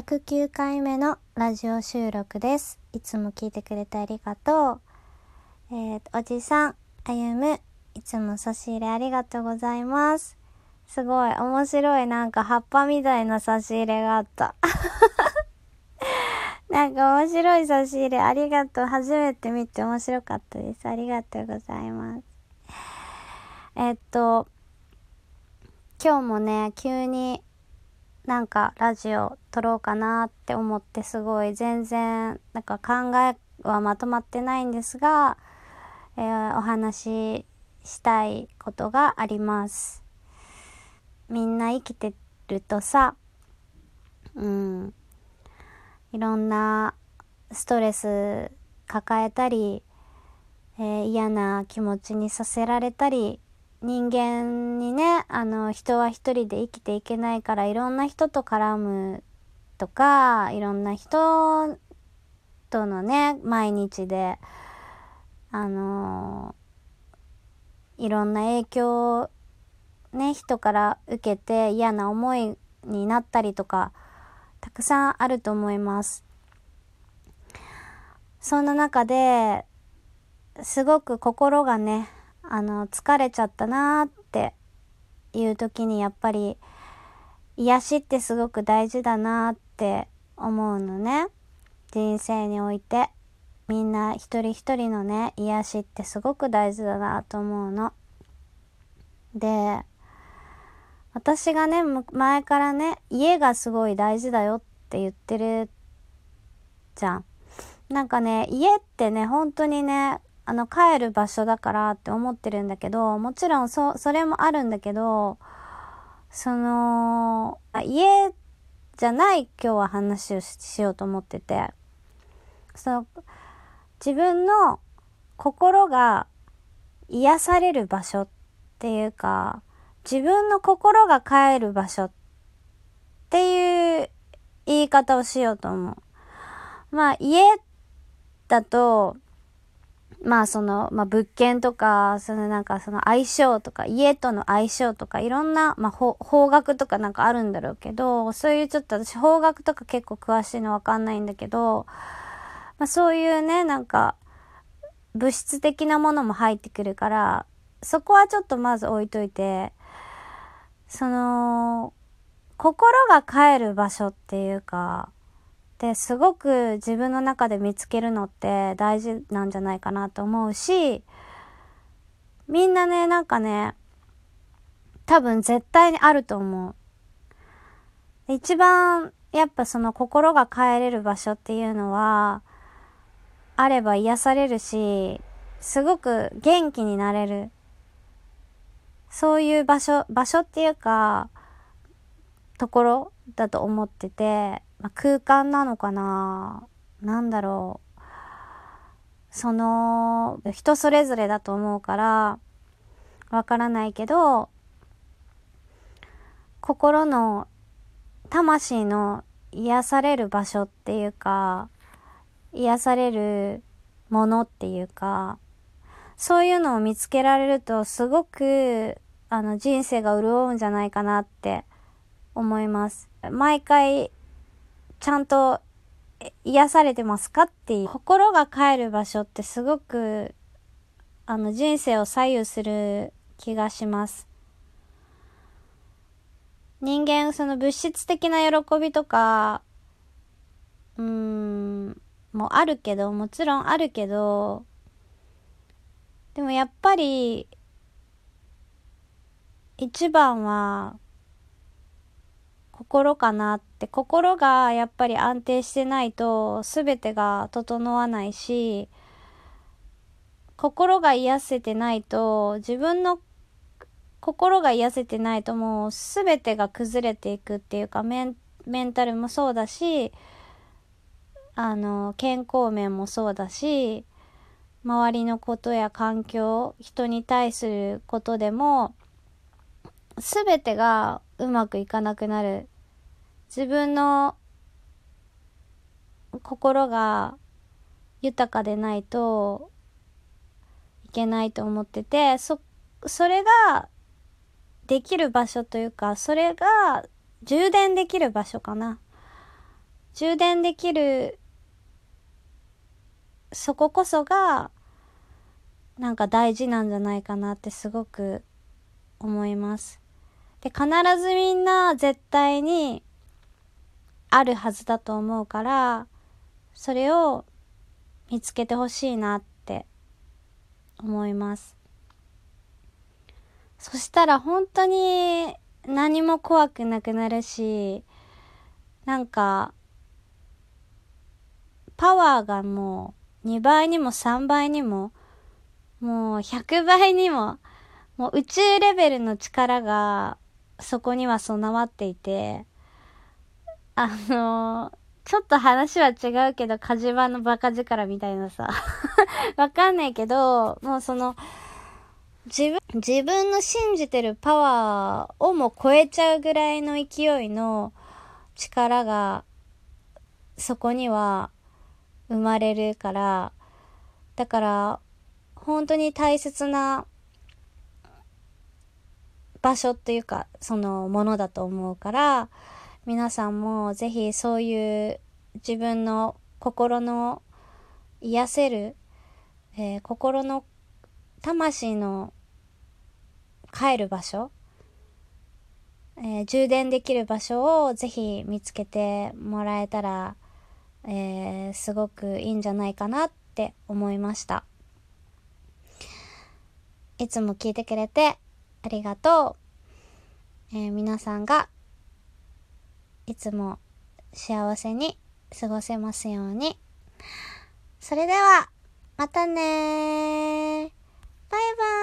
109回目のラジオ収録です。いつも聞いてくれてありがとう。えー、おじさん、あゆむ、いつも差し入れありがとうございます。すごい、面白い、なんか葉っぱみたいな差し入れがあった。なんか面白い差し入れありがとう。初めて見て面白かったです。ありがとうございます。えっと、今日もね、急になんかラジオ撮ろうかなって思ってすごい全然なんか考えはまとまってないんですが、えーお話ししたいことがあります。みんな生きてるとさ、うん、いろんなストレス抱えたり、えー嫌な気持ちにさせられたり、人間にね、あの、人は一人で生きていけないから、いろんな人と絡むとか、いろんな人とのね、毎日で、あのいろんな影響をね、人から受けて嫌な思いになったりとか、たくさんあると思います。そんな中で、すごく心がね、あの、疲れちゃったなーっていう時にやっぱり、癒しってすごく大事だなーって思うのね。人生において。みんな一人一人のね、癒しってすごく大事だなと思うの。で、私がね、前からね、家がすごい大事だよって言ってるじゃん。なんかね、家ってね、本当にね、あの、帰る場所だからって思ってるんだけど、もちろんそ、それもあるんだけど、その、家じゃない今日は話をししようと思ってて、その、自分の心が癒される場所っていうか、自分の心が帰る場所っていう言い方をしようと思う。まあ、家だと、まあその、まあ物件とか、そのなんかその相性とか、家との相性とか、いろんな、まあ法法学とかなんかあるんだろうけど、そういうちょっと私法学とか結構詳しいのわかんないんだけど、まあそういうね、なんか、物質的なものも入ってくるから、そこはちょっとまず置いといて、その、心が帰る場所っていうか、ですごく自分の中で見つけるのって大事なんじゃないかなと思うし、みんなね、なんかね、多分絶対にあると思う。一番やっぱその心が帰れる場所っていうのは、あれば癒されるし、すごく元気になれる。そういう場所、場所っていうか、ところだと思ってて、まあ、空間なのかな？なんだろう。その、人それぞれだと思うから、わからないけど、心の、魂の癒される場所っていうか、癒されるものっていうか、そういうのを見つけられるとすごく、あの、人生が潤うんじゃないかなって思います。毎回、ちゃんと癒されてますかっていう。心が帰る場所ってすごく、あの、人生を左右する気がします。人間、その物質的な喜びとか、うーん、もあるけど、もちろんあるけど、でもやっぱり、一番は、心かなって、で心がやっぱり安定してないと、すべてが整わないし、心が癒せてないと、自分の心が癒せてないともうすべてが崩れていくっていうか、メンメンタルもそうだし、あの、健康面もそうだし、周りのことや環境、人に対することでも、すべてがうまくいかなくなる。自分の心が豊かでないといけないと思ってて、そ、それができる場所というか、それが充電できる場所かな。充電できる、そここそが、なんか大事なんじゃないかなってすごく思います。で、必ずみんな絶対にあるはずだと思うから、それを見つけてほしいなって思います。そしたら本当に何も怖くなくなるし、なんか、パワーがもう2倍にも3倍にも、もう100倍にも、もう宇宙レベルの力がそこには備わっていて、あのちょっと話は違うけど、火事場のバカ力みたいなさ。わかんないけど、もうその、自分、自分の信じてるパワーをも超えちゃうぐらいの勢いの力が、そこには生まれるから、だから、本当に大切な場所っていうか、そのものだと思うから、皆さんもぜひそういう自分の心の癒せる、えー、心の魂の帰る場所、えー、充電できる場所をぜひ見つけてもらえたら、えー、すごくいいんじゃないかなって思いました。いつも聞いてくれてありがとう。えー、皆さんがいつも幸せに過ごせますように。それでは、またねバイバーイ